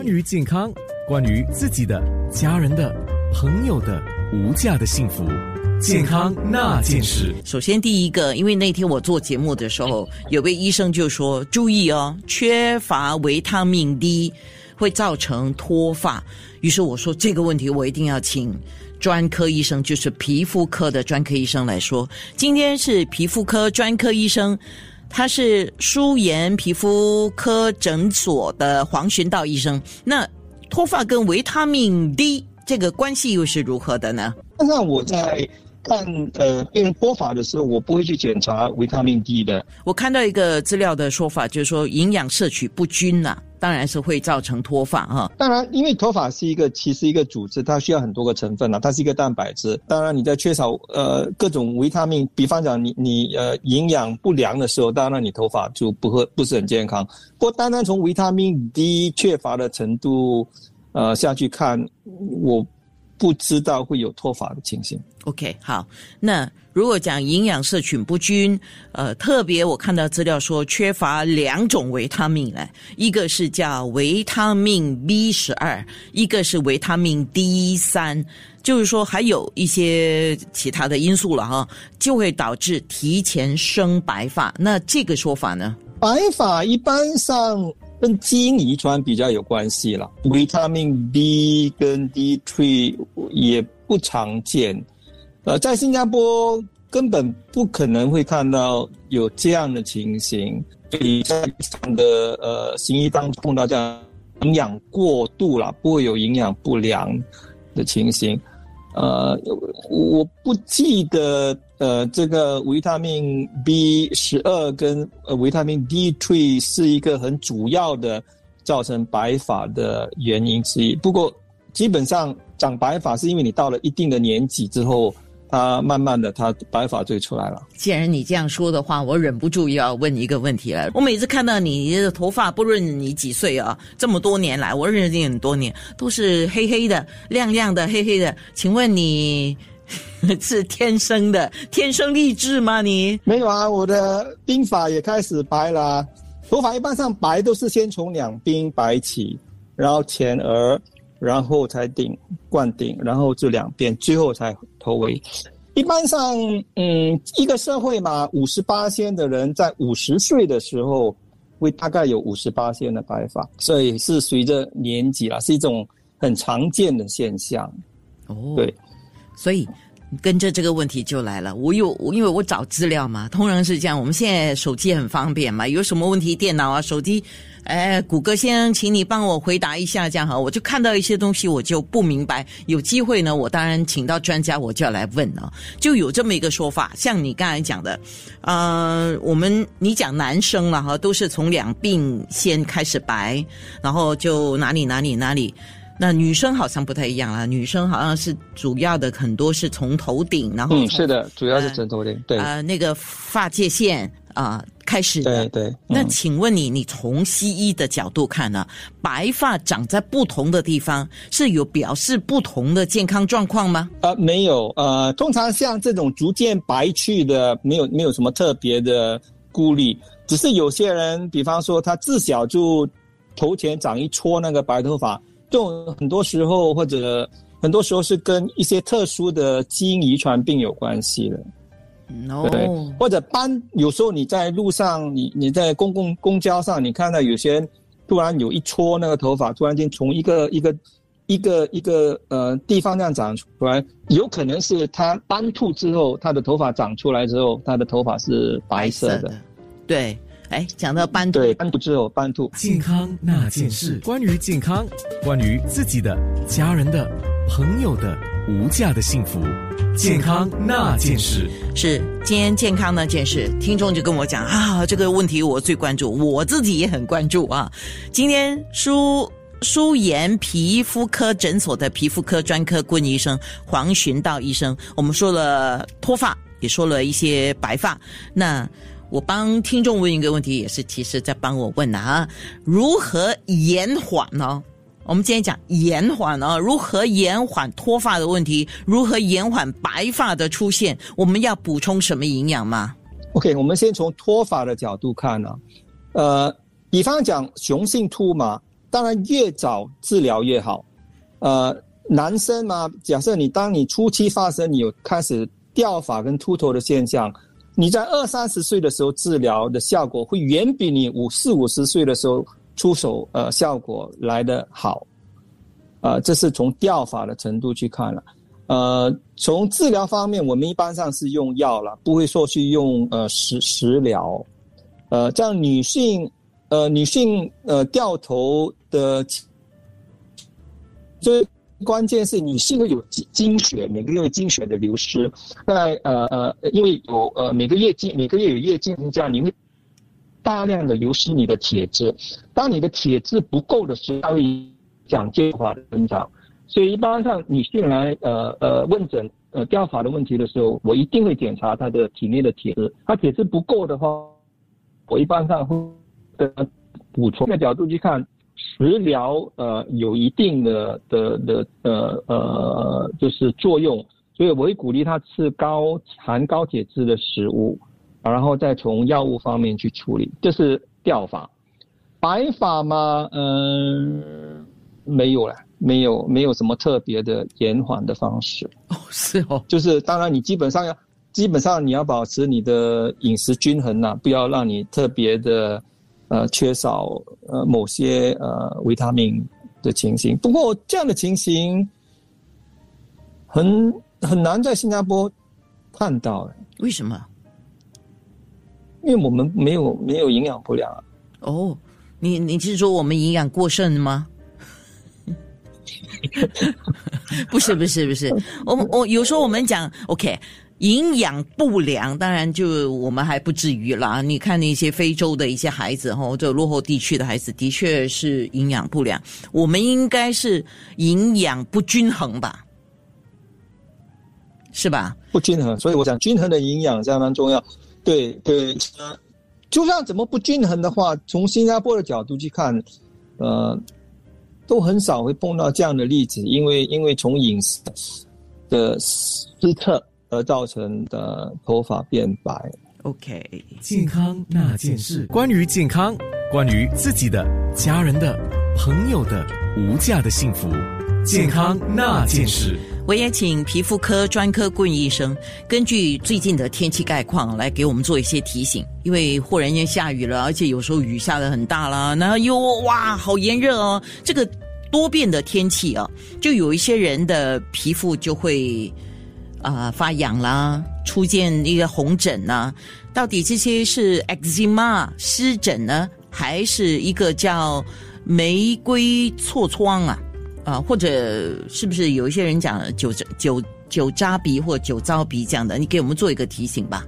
关于健康，关于自己的、家人的、朋友的无价的幸福，健康那件事。首先，第一个，因为那天我做节目的时候，有位医生就说：“注意哦，缺乏维他命 D 会造成脱发。”于是我说：“这个问题我一定要请专科医生，就是皮肤科的专科医生来说。”今天是皮肤科专科医生。他是舒颜皮肤科诊所的黄寻道医生。那脱发跟维他命 D 这个关系又是如何的呢？那我在看呃病人脱发的时候，我不会去检查维他命 D 的。我看到一个资料的说法，就是说营养摄取不均呐。当然是会造成脱发哈。当然，因为脱发是一个其实一个组织，它需要很多个成分呐，它是一个蛋白质。当然，你在缺少呃各种维他命，比方讲你你呃营养不良的时候，当然你头发就不会不是很健康。不过，单单从维他命 D 缺乏的程度呃下去看，我不知道会有脱发的情形。OK，好，那。如果讲营养摄取不均，呃，特别我看到资料说缺乏两种维他命呢，一个是叫维他命 B 十二，一个是维他命 D 三，就是说还有一些其他的因素了哈，就会导致提前生白发。那这个说法呢？白发一般上跟基因遗传比较有关系了，维他命 B 跟 D3 也不常见。呃，在新加坡根本不可能会看到有这样的情形，比在常的呃行医当中碰到这样营养过度了，不会有营养不良的情形。呃，我不记得呃这个维他命 B 十二跟呃维他命 D three 是一个很主要的造成白发的原因之一。不过基本上长白发是因为你到了一定的年纪之后。他慢慢的，他白发就出来了。既然你这样说的话，我忍不住要问一个问题了。我每次看到你的头发，不论你几岁啊，这么多年来，我认识你很多年，都是黑黑的、亮亮的、黑黑的。请问你 是天生的、天生丽质吗？你没有啊，我的鬓发也开始白了。头发一般上白都是先从两鬓白起，然后前额。然后才顶冠顶，然后就两边，最后才头围。一般上，嗯，一个社会嘛，五十八仙的人在五十岁的时候，会大概有五十八仙的白发，所以是随着年纪啦，是一种很常见的现象。哦，对，所以跟着这个问题就来了。我有，因为我找资料嘛，通常是这样。我们现在手机很方便嘛，有什么问题，电脑啊，手机。哎，谷歌先生，请你帮我回答一下，这样哈，我就看到一些东西，我就不明白。有机会呢，我当然请到专家，我就要来问了。就有这么一个说法，像你刚才讲的，呃，我们你讲男生了哈，都是从两鬓先开始白，然后就哪里哪里哪里。那女生好像不太一样啊，女生好像是主要的很多是从头顶，然后嗯，是的，主要是从头顶，对呃，那个发界线啊。开始的，对对。那请问你，你从西医的角度看呢？白发长在不同的地方，是有表示不同的健康状况吗？呃，没有。呃，通常像这种逐渐白去的，没有没有什么特别的顾虑。只是有些人，比方说他自小就头前长一撮那个白头发，这种很多时候或者很多时候是跟一些特殊的基因遗传病有关系的。对，或者斑，有时候你在路上，你你在公共公交上，你看到有些突然有一撮那个头发，突然间从一个一个一个一个呃地方这样长出来，有可能是他斑秃之后，他的头发长出来之后，他的头发是白色的。对，哎，讲到斑秃，对，斑秃之后斑秃。健康那件事，关于健康，关于自己的、家人的、朋友的无价的幸福。健康那件事是今天健康那件事，听众就跟我讲啊，这个问题我最关注，我自己也很关注啊。今天舒舒颜皮肤科诊所的皮肤科专科顾问医生黄寻道医生，我们说了脱发，也说了一些白发。那我帮听众问一个问题，也是其实在帮我问的啊，如何延缓呢？我们今天讲延缓啊，如何延缓脱发的问题？如何延缓白发的出现？我们要补充什么营养吗？OK，我们先从脱发的角度看呢，呃，比方讲雄性秃嘛，当然越早治疗越好。呃，男生嘛，假设你当你初期发生你有开始掉发跟秃头的现象，你在二三十岁的时候治疗的效果会远比你五四五十岁的时候出手呃效果来得好。呃，这是从掉发的程度去看了。呃，从治疗方面，我们一般上是用药了，不会说去用呃食食疗。呃，这样女性，呃女性呃掉头的，最关键是女性会有经经血，每个月经血的流失。在呃呃，因为有呃每个月经每个月有月经这样，你会大量的流失你的铁质。当你的铁质不够的时候，它会讲结化的增长。所以一般上女性来呃呃问诊呃掉发的问题的时候，我一定会检查她的体内的铁质。她铁质不够的话，我一般上会的补充的角度去看，食疗呃有一定的的的呃呃就是作用，所以我会鼓励她吃高含高铁质的食物，然后再从药物方面去处理。这是掉发，白发嘛，嗯，没有了。没有，没有什么特别的延缓的方式。哦，是哦，就是当然，你基本上要，基本上你要保持你的饮食均衡呐，不要让你特别的，呃，缺少呃某些呃维他命的情形。不过这样的情形很很难在新加坡看到。为什么？因为我们没有没有营养不良啊。哦，你你是说我们营养过剩吗？不是不是不是，我我有时候我们讲 OK，营养不良，当然就我们还不至于啦。你看那些非洲的一些孩子哈，这落后地区的孩子，的确是营养不良。我们应该是营养不均衡吧？是吧？不均衡，所以我想均衡的营养相当重要。对对，就算怎么不均衡的话，从新加坡的角度去看，呃。都很少会碰到这样的例子，因为因为从饮食的失策而造成的头发变白。OK，健康那件事，关于健康，关于自己的、家人的、朋友的无价的幸福，健康那件事。我也请皮肤科专科顾问医生根据最近的天气概况来给我们做一些提醒，因为忽然间下雨了，而且有时候雨下的很大啦，然后又哇好炎热哦，这个多变的天气啊，就有一些人的皮肤就会啊发痒啦，出现一个红疹呐，到底这些是 eczema 湿疹呢，还是一个叫玫瑰痤疮啊？啊，或者是不是有一些人讲酒酒酒渣鼻或酒糟鼻这样的？你给我们做一个提醒吧。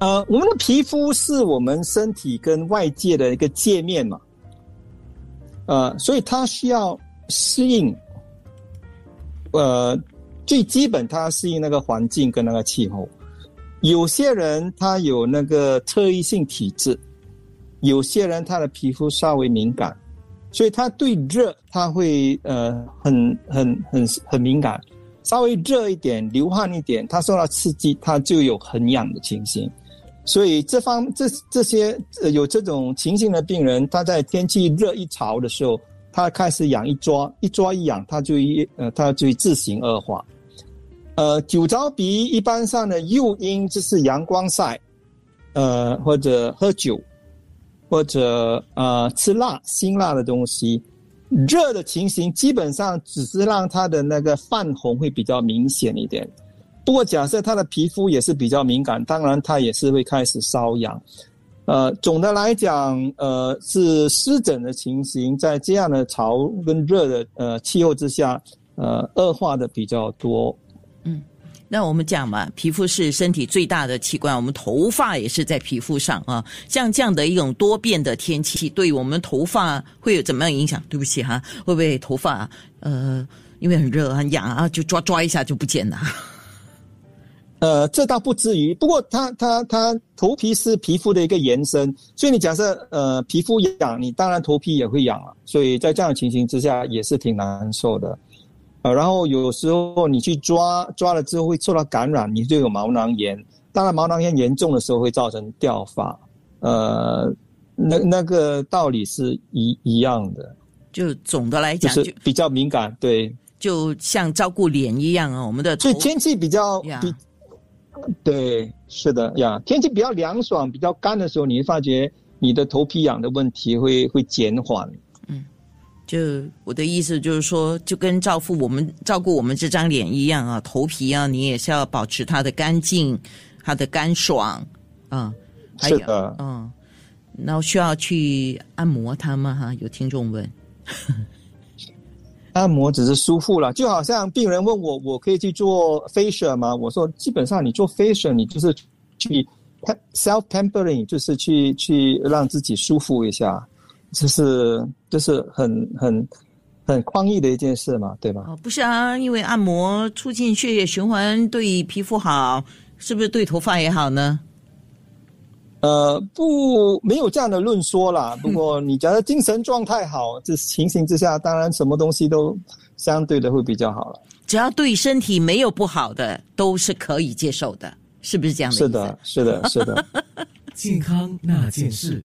呃，我们的皮肤是我们身体跟外界的一个界面嘛，呃，所以它需要适应，呃，最基本它适应那个环境跟那个气候。有些人他有那个特异性体质，有些人他的皮肤稍微敏感。所以他对热，他会呃很很很很敏感，稍微热一点、流汗一点，他受到刺激，他就有很痒的情形。所以这方这这些有这种情形的病人，他在天气热一潮的时候，他开始痒一抓一抓一痒，他就一呃他就自行恶化。呃，酒糟鼻一般上的诱因就是阳光晒，呃或者喝酒。或者呃吃辣辛辣的东西，热的情形基本上只是让他的那个泛红会比较明显一点。不过假设他的皮肤也是比较敏感，当然他也是会开始瘙痒。呃，总的来讲，呃是湿疹的情形，在这样的潮跟热的呃气候之下，呃恶化的比较多。嗯。那我们讲嘛，皮肤是身体最大的器官，我们头发也是在皮肤上啊。像这样的一种多变的天气，对我们头发会有怎么样影响？对不起哈，会不会头发呃，因为很热很痒啊，就抓抓一下就不见了？呃，这倒不至于。不过，它它它头皮是皮肤的一个延伸，所以你假设呃皮肤痒，你当然头皮也会痒了。所以在这样的情形之下，也是挺难受的。呃，然后有时候你去抓抓了之后会受到感染，你就有毛囊炎。当然，毛囊炎严重的时候会造成掉发。呃，那那个道理是一一样的，就总的来讲，就是比较敏感，对。就像照顾脸一样啊，我们的所以天气比较比，对，是的呀，天气比较凉爽、比较干的时候，你会发觉你的头皮痒的问题会会减缓。就我的意思就是说，就跟照顾我们照顾我们这张脸一样啊，头皮啊，你也是要保持它的干净，它的干爽啊。还有是的嗯，然后需要去按摩它吗？哈，有听众问。按摩只是舒服了，就好像病人问我，我可以去做 facial 吗？我说，基本上你做 facial，你就是去 self tempering，就是去去让自己舒服一下，这是这是很很很宽裕的一件事嘛，对吧？哦，不是啊，因为按摩促进血液循环，对皮肤好，是不是对头发也好呢？呃，不，没有这样的论说啦。不过你假如精神状态好，这情形之下，当然什么东西都相对的会比较好了。只要对身体没有不好的，都是可以接受的，是不是这样的？是的，是的，是的。健康那件事。